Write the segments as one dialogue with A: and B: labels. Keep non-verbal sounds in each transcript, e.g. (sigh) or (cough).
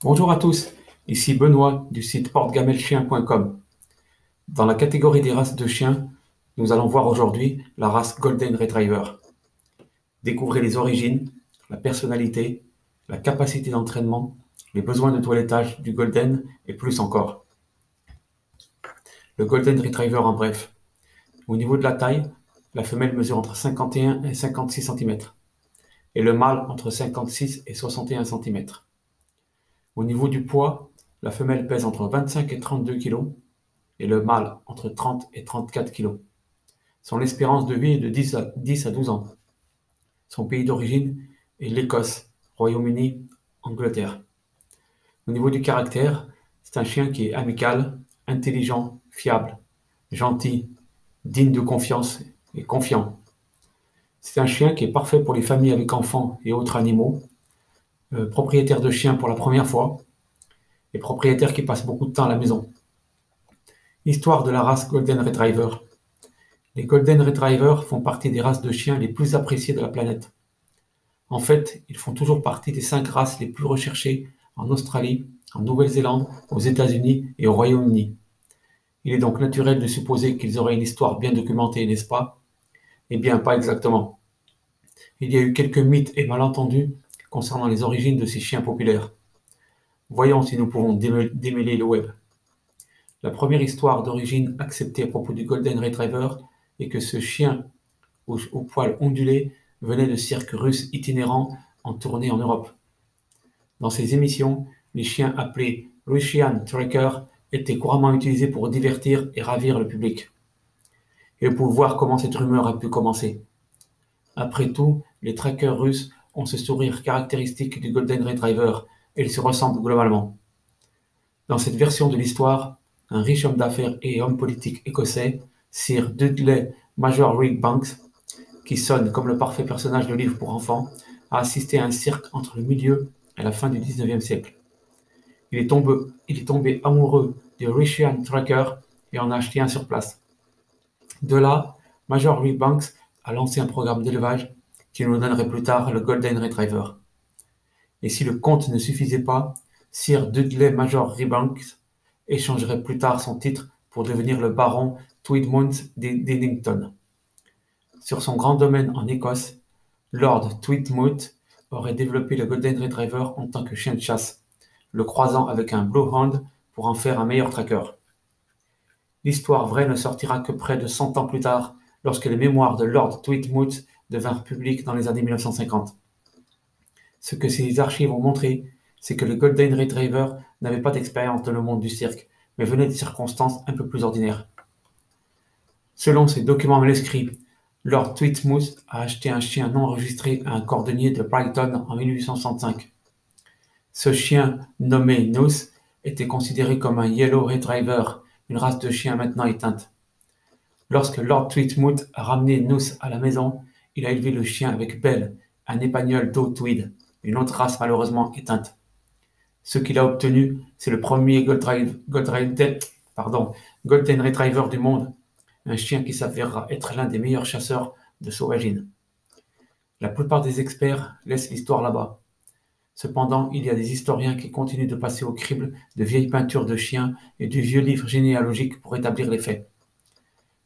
A: Bonjour à tous, ici Benoît du site portegamelchien.com. Dans la catégorie des races de chiens, nous allons voir aujourd'hui la race Golden Retriever. Découvrez les origines, la personnalité, la capacité d'entraînement, les besoins de toilettage du Golden et plus encore. Le Golden Retriever en bref. Au niveau de la taille, la femelle mesure entre 51 et 56 cm et le mâle entre 56 et 61 cm. Au niveau du poids, la femelle pèse entre 25 et 32 kg et le mâle entre 30 et 34 kg. Son espérance de vie est de 10 à, 10 à 12 ans. Son pays d'origine est l'Écosse, Royaume-Uni, Angleterre. Au niveau du caractère, c'est un chien qui est amical, intelligent, fiable, gentil, digne de confiance et confiant. C'est un chien qui est parfait pour les familles avec enfants et autres animaux, euh, propriétaire de chien pour la première fois et propriétaire qui passe beaucoup de temps à la maison. Histoire de la race Golden Retriever. Les Golden Retriever font partie des races de chiens les plus appréciées de la planète. En fait, ils font toujours partie des cinq races les plus recherchées en Australie, en Nouvelle-Zélande, aux États-Unis et au Royaume-Uni. Il est donc naturel de supposer qu'ils auraient une histoire bien documentée, n'est-ce pas? Eh bien, pas exactement. Il y a eu quelques mythes et malentendus concernant les origines de ces chiens populaires. Voyons si nous pouvons démêler le web. La première histoire d'origine acceptée à propos du Golden Retriever est que ce chien au, poil ondulé venait de cirques russes itinérants en tournée en Europe. Dans ces émissions, les chiens appelés Russian Tracker était couramment utilisé pour divertir et ravir le public. Et pour voir comment cette rumeur a pu commencer. Après tout, les trackers russes ce sourire caractéristique du Golden Retriever et ils se ressemblent globalement. Dans cette version de l'histoire, un riche homme d'affaires et homme politique écossais, Sir Dudley Major Rick Banks, qui sonne comme le parfait personnage de livre pour enfants, a assisté à un cirque entre le milieu et la fin du XIXe siècle. Il est tombé, il est tombé amoureux du Russian Tracker et en a acheté un sur place. De là, Major Reed Banks a lancé un programme d'élevage qui nous donnerait plus tard le Golden Retriever. Et si le compte ne suffisait pas, Sir Dudley Major Banks échangerait plus tard son titre pour devenir le baron Tweedmouth d'Eddington. Sur son grand domaine en Écosse, Lord Tweedmouth aurait développé le Golden Retriever en tant que chien de chasse le croisant avec un Bluehound pour en faire un meilleur tracker. L'histoire vraie ne sortira que près de 100 ans plus tard, lorsque les mémoires de Lord Tweedmouth devinrent publiques dans les années 1950. Ce que ces archives ont montré, c'est que le Golden Retriever n'avait pas d'expérience dans le monde du cirque, mais venait de circonstances un peu plus ordinaires. Selon ces documents manuscrits, Lord Tweedmouth a acheté un chien non enregistré à un cordonnier de Brighton en 1865. Ce chien, nommé Nous, était considéré comme un Yellow Retriever, une race de chien maintenant éteinte. Lorsque Lord Tweedmouth a ramené Nous à la maison, il a élevé le chien avec Belle, un épagnol d'eau tweed, une autre race malheureusement éteinte. Ce qu'il a obtenu, c'est le premier Golden Retriever du monde, un chien qui s'avérera être l'un des meilleurs chasseurs de sauvagines. La plupart des experts laissent l'histoire là-bas. Cependant, il y a des historiens qui continuent de passer au crible de vieilles peintures de chiens et du vieux livre généalogique pour établir les faits.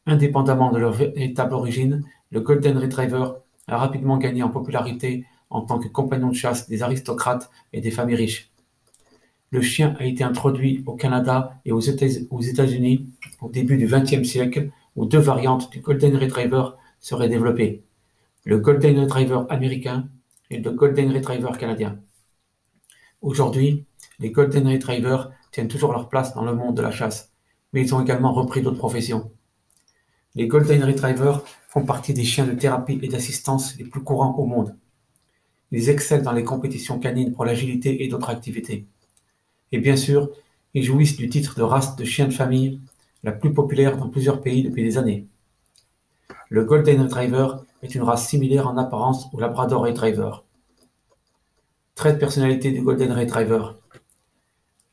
A: Indépendamment de leur véritable origine, le Golden Retriever a rapidement gagné en popularité en tant que compagnon de chasse des aristocrates et des familles riches. Le chien a été introduit au Canada et aux États-Unis au début du XXe siècle, où deux variantes du Golden Retriever seraient développées, le Golden Retriever américain et le Golden Retriever canadien. Aujourd'hui, les Golden Retrievers tiennent toujours leur place dans le monde de la chasse, mais ils ont également repris d'autres professions. Les Golden Retrievers font partie des chiens de thérapie et d'assistance les plus courants au monde. Ils excellent dans les compétitions canines pour l'agilité et d'autres activités. Et bien sûr, ils jouissent du titre de race de chien de famille la plus populaire dans plusieurs pays depuis des années. Le Golden Retriever est une race similaire en apparence au Labrador Retriever. Trait de personnalité du Golden Retriever.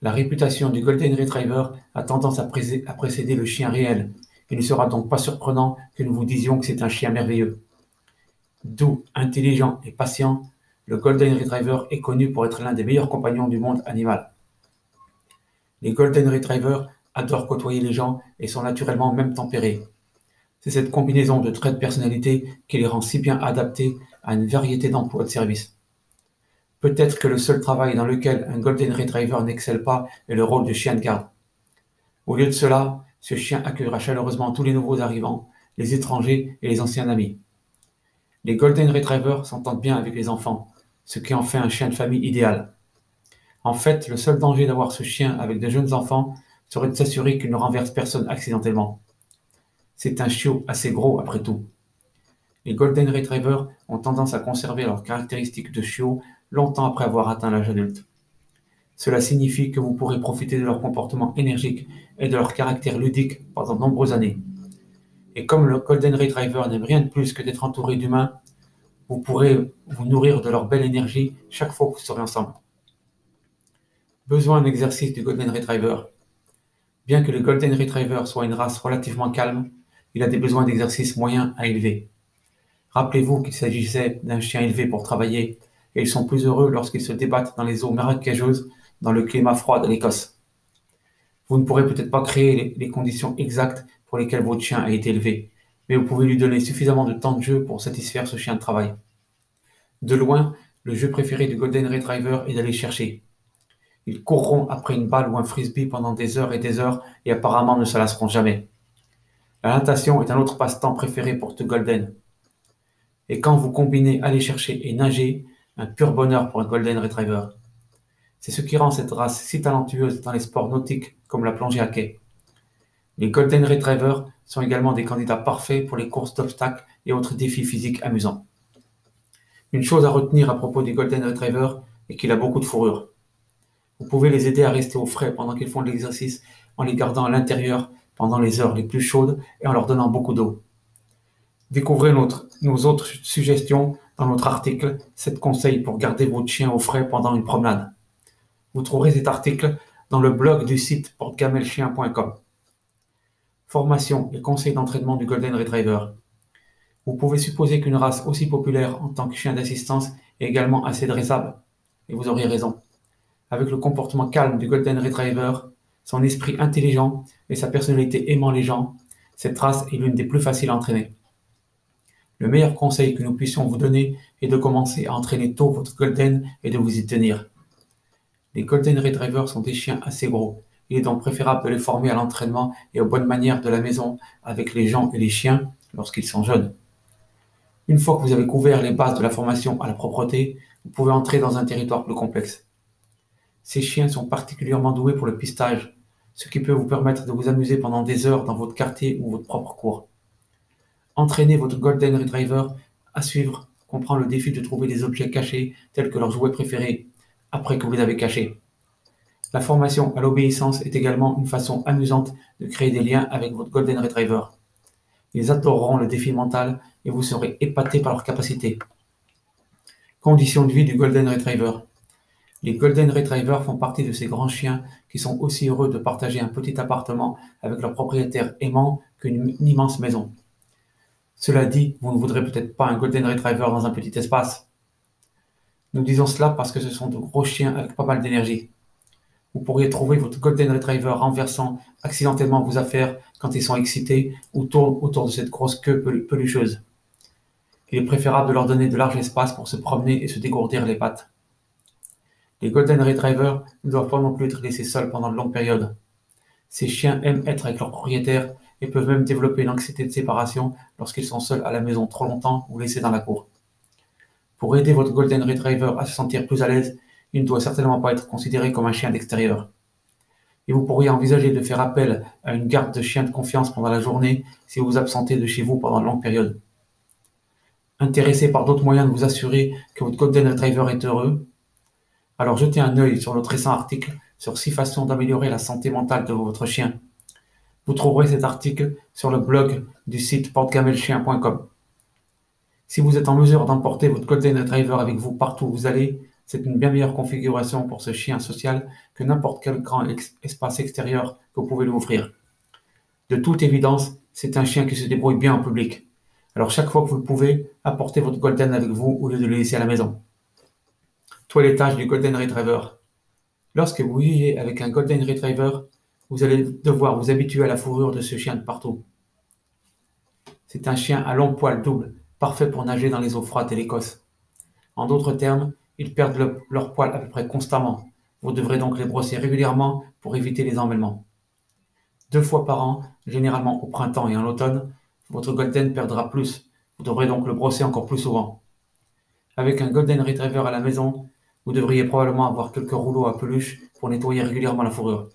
A: La réputation du Golden Retriever a tendance à, précéder le chien réel. Il ne sera donc pas surprenant que nous vous disions que c'est un chien merveilleux. Doux, intelligent et patient, le Golden Retriever est connu pour être l'un des meilleurs compagnons du monde animal. Les Golden Retrievers adorent côtoyer les gens et sont naturellement même tempérés. C'est cette combinaison de traits de personnalité qui les rend si bien adaptés à une variété d'emplois de service. Peut-être que le seul travail dans lequel un Golden Retriever n'excelle pas est le rôle de chien de garde. Au lieu de cela, ce chien accueillera chaleureusement tous les nouveaux arrivants, les étrangers et les anciens amis. Les Golden Retrievers s'entendent bien avec les enfants, ce qui en fait un chien de famille idéal. En fait, le seul danger d'avoir ce chien avec de jeunes enfants serait de s'assurer qu'il ne renverse personne accidentellement. C'est un chiot assez gros après tout. Les Golden Retrievers ont tendance à conserver leurs caractéristiques de chiot longtemps après avoir atteint l'âge adulte. Cela signifie que vous pourrez profiter de leur comportement énergique et de leur caractère ludique pendant de nombreuses années. Et comme le Golden Retriever n'aime rien de plus que d'être entouré d'humains, vous pourrez vous nourrir de leur belle énergie chaque fois que vous serez ensemble. Besoin d'exercice du Golden Retriever. Bien que le Golden Retriever soit une race relativement calme, il a des besoins d'exercice moyens à élever. Rappelez-vous qu'il s'agissait d'un chien élevé pour travailler, et ils sont plus heureux lorsqu'ils se débattent dans les eaux marécageuses dans le climat froid de l'Écosse. Vous ne pourrez peut-être pas créer les conditions exactes pour lesquelles votre chien a été élevé, mais vous pouvez lui donner suffisamment de temps de jeu pour satisfaire ce chien de travail. De loin, le jeu préféré du Golden Retriever est d'aller chercher. Ils courront après une balle ou un frisbee pendant des heures et des heures et apparemment ne se lasseront jamais. La natation est un autre passe-temps préféré pour The Golden. Et quand vous combinez aller chercher et nager, un pur bonheur pour un Golden Retriever. C'est ce qui rend cette race si talentueuse dans les sports nautiques comme la plongée à quai. Les Golden Retrievers sont également des candidats parfaits pour les courses d'obstacles et autres défis physiques amusants. Une chose à retenir à propos des Golden Retrievers est qu'il a beaucoup de fourrure. Vous pouvez les aider à rester au frais pendant qu'ils font de l'exercice en les gardant à l'intérieur pendant les heures les plus chaudes et en leur donnant beaucoup d'eau. Découvrez nos autres suggestions dans notre article 7 conseils pour garder votre chien au frais pendant une promenade. Vous trouverez cet article dans le blog du site portegamelchien.com. Formation et conseils d'entraînement du Golden Retriever. Vous pouvez supposer qu'une race aussi populaire en tant que chien d'assistance est également assez dressable. Et vous auriez raison avec le comportement calme du Golden Retriever, son esprit intelligent et sa personnalité aimant les gens, cette race est l'une des plus faciles à entraîner. Le meilleur conseil que nous puissions vous donner est de commencer à entraîner tôt votre Golden et de vous y tenir. Les Golden Retrievers sont des chiens assez gros. Il est donc préférable de les former à l'entraînement et aux bonnes manières de la maison avec les gens et les chiens lorsqu'ils sont jeunes. Une fois que vous avez couvert les bases de la formation à la propreté, vous pouvez entrer dans un territoire plus complexe. Ces chiens sont particulièrement doués pour le pistage, ce qui peut vous permettre de vous amuser pendant des heures dans votre quartier ou votre propre cour. Entraîner votre Golden Retriever à suivre comprend le défi de trouver des objets cachés tels que leurs jouets préférés après que vous les avez cachés. La formation à l'obéissance est également une façon amusante de créer des liens avec votre Golden Retriever. Ils adoreront le défi mental et vous serez épaté par leur capacité. Conditions de vie du Golden Retriever. Les Golden Retrievers font partie de ces grands chiens qui sont aussi heureux de partager un petit appartement avec leur propriétaire aimant qu'une immense maison. Cela dit, vous ne voudrez peut-être pas un Golden Retriever dans un petit espace. Nous disons cela parce que ce sont de gros chiens avec pas mal d'énergie. Vous pourriez trouver votre Golden Retriever renversant accidentellement vos affaires quand ils sont excités ou tournent autour de cette grosse queue pelucheuse. Il est préférable de leur donner de large espace pour se promener et se dégourdir les pattes. Les Golden Retrievers ne doivent pas non plus être laissés seuls pendant de longues périodes. Ces chiens aiment être avec leur propriétaire et peuvent même développer une anxiété de séparation lorsqu'ils sont seuls à la maison trop longtemps ou laissés dans la cour. Pour aider votre Golden Retriever à se sentir plus à l'aise, il ne doit certainement pas être considéré comme un chien d'extérieur. Et vous pourriez envisager de faire appel à une garde de chien de confiance pendant la journée si vous vous absentez de chez vous pendant de longues périodes. Intéressé par d'autres moyens de vous assurer que votre Golden Retriever est heureux, alors jetez un œil sur notre récent article sur six façons d'améliorer la santé mentale de votre chien. Vous trouverez cet article sur le blog du site portegamelchien.com. Si vous êtes en mesure d'emporter votre Golden Retriever avec vous partout où vous allez, c'est une bien meilleure configuration pour ce chien social que n'importe quel grand espace extérieur que vous pouvez lui offrir. De toute évidence, c'est un chien qui se débrouille bien en public. Alors chaque fois que vous le pouvez, apportez votre Golden avec vous au lieu de le laisser à la maison. Toilettage du Golden Retriever. Lorsque vous vivez avec un Golden Retriever, vous allez devoir vous habituer à la fourrure de ce chien de partout. C'est un chien à long poil double, parfait pour nager dans les eaux froides de l'Écosse. En d'autres termes, ils perdent leur poil à peu près constamment. Vous devrez donc les brosser régulièrement pour éviter les emmêlements. Deux fois par an, généralement au printemps et en automne, votre Golden perdra plus. Vous devrez donc le brosser encore plus souvent. Avec un Golden Retriever à la maison, vous devriez probablement avoir quelques rouleaux à peluche pour nettoyer régulièrement la fourrure.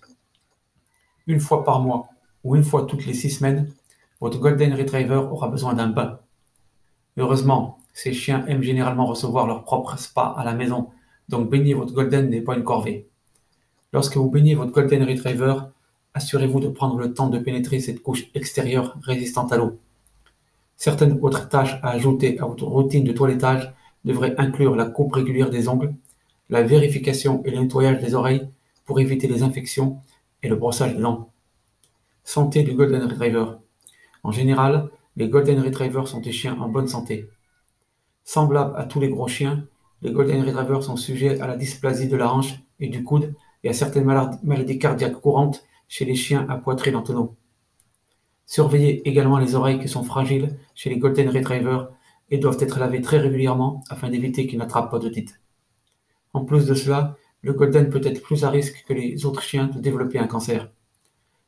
A: Une fois par mois ou une fois toutes les six semaines, votre Golden Retriever aura besoin d'un bain. Heureusement, ces chiens aiment généralement recevoir leur propre spa à la maison, donc baigner votre Golden n'est pas une corvée. Lorsque vous baignez votre Golden Retriever, assurez-vous de prendre le temps de pénétrer cette couche extérieure résistante à l'eau. Certaines autres tâches à ajouter à votre routine de toilettage devrait inclure la coupe régulière des ongles, la vérification et le nettoyage des oreilles pour éviter les infections et le brossage des dents. Santé du Golden Retriever. En général, les Golden Retrievers sont des chiens en bonne santé. Semblables à tous les gros chiens, les Golden Retrievers sont sujets à la dysplasie de la hanche et du coude et à certaines maladies cardiaques courantes chez les chiens à poitrine en tonneau. Surveillez également les oreilles qui sont fragiles chez les Golden Retrievers et doivent être lavés très régulièrement afin d'éviter qu'ils n'attrapent pas d'otite. En plus de cela, le Golden peut être plus à risque que les autres chiens de développer un cancer.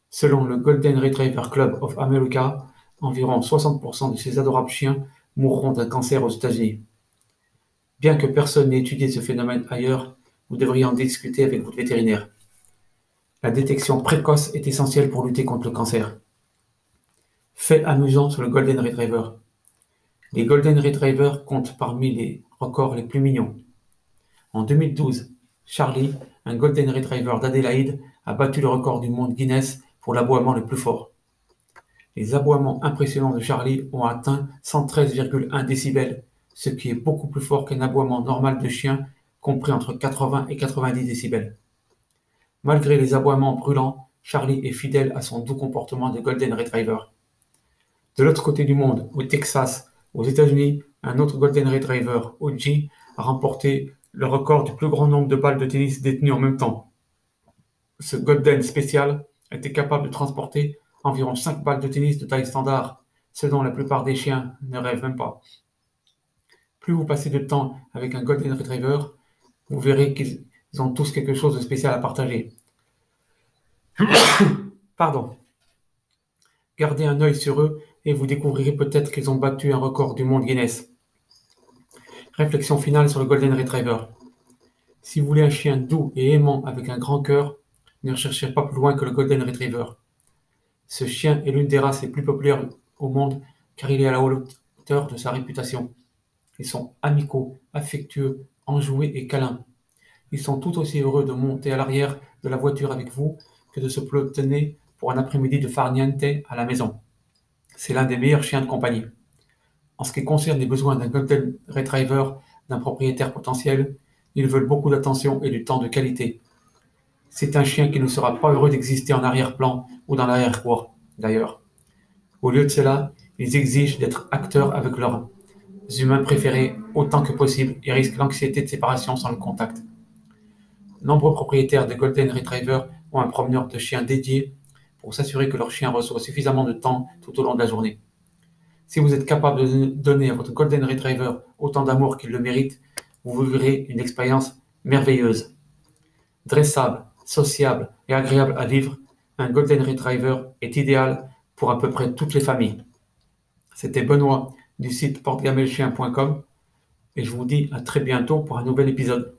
A: Selon le Golden Retriever Club of America, environ 60% de ces adorables chiens mourront d'un cancer aux États-Unis. Bien que personne n'ait étudié ce phénomène ailleurs, vous devriez en discuter avec votre vétérinaire. La détection précoce est essentielle pour lutter contre le cancer. Fait amusant sur le Golden Retriever. Les Golden Retriever comptent parmi les records les plus mignons. En 2012, Charlie, un Golden Retriever d'Adélaïde, a battu le record du monde Guinness pour l'aboiement le plus fort. Les aboiements impressionnants de Charlie ont atteint 113,1 décibels, ce qui est beaucoup plus fort qu'un aboiement normal de chien compris entre 80 et 90 décibels. Malgré les aboiements brûlants, Charlie est fidèle à son doux comportement de Golden Retriever. De l'autre côté du monde, au Texas, aux États-Unis, un autre Golden Retriever, OG, a remporté le record du plus grand nombre de balles de tennis détenues en même temps. Ce Golden spécial était capable de transporter environ 5 balles de tennis de taille standard, ce dont la plupart des chiens ne rêvent même pas. Plus vous passez de temps avec un Golden Retriever, vous verrez qu'ils ont tous quelque chose de spécial à partager. (coughs) Pardon. Gardez un œil sur eux et vous découvrirez peut-être qu'ils ont battu un record du monde Guinness. Réflexion finale sur le Golden Retriever. Si vous voulez un chien doux et aimant avec un grand cœur, ne recherchez pas plus loin que le Golden Retriever. Ce chien est l'une des races les plus populaires au monde car il est à la hauteur de sa réputation. Ils sont amicaux, affectueux, enjoués et câlins. Ils sont tout aussi heureux de monter à l'arrière de la voiture avec vous que de se pelotonner pour un après-midi de farniente à la maison. C'est l'un des meilleurs chiens de compagnie. En ce qui concerne les besoins d'un Golden Retriever d'un propriétaire potentiel, ils veulent beaucoup d'attention et du temps de qualité. C'est un chien qui ne sera pas heureux d'exister en arrière-plan ou dans l'arrière-cour, d'ailleurs. Au lieu de cela, ils exigent d'être acteurs avec leurs humains préférés autant que possible et risquent l'anxiété de séparation sans le contact. Nombreux propriétaires de Golden Retriever ont un promeneur de chiens dédié pour s'assurer que leur chien reçoit suffisamment de temps tout au long de la journée. Si vous êtes capable de donner à votre Golden Retriever autant d'amour qu'il le mérite, vous vivrez une expérience merveilleuse. Dressable, sociable et agréable à vivre, un Golden Retriever est idéal pour à peu près toutes les familles. C'était Benoît du site portegamelchien.com et je vous dis à très bientôt pour un nouvel épisode.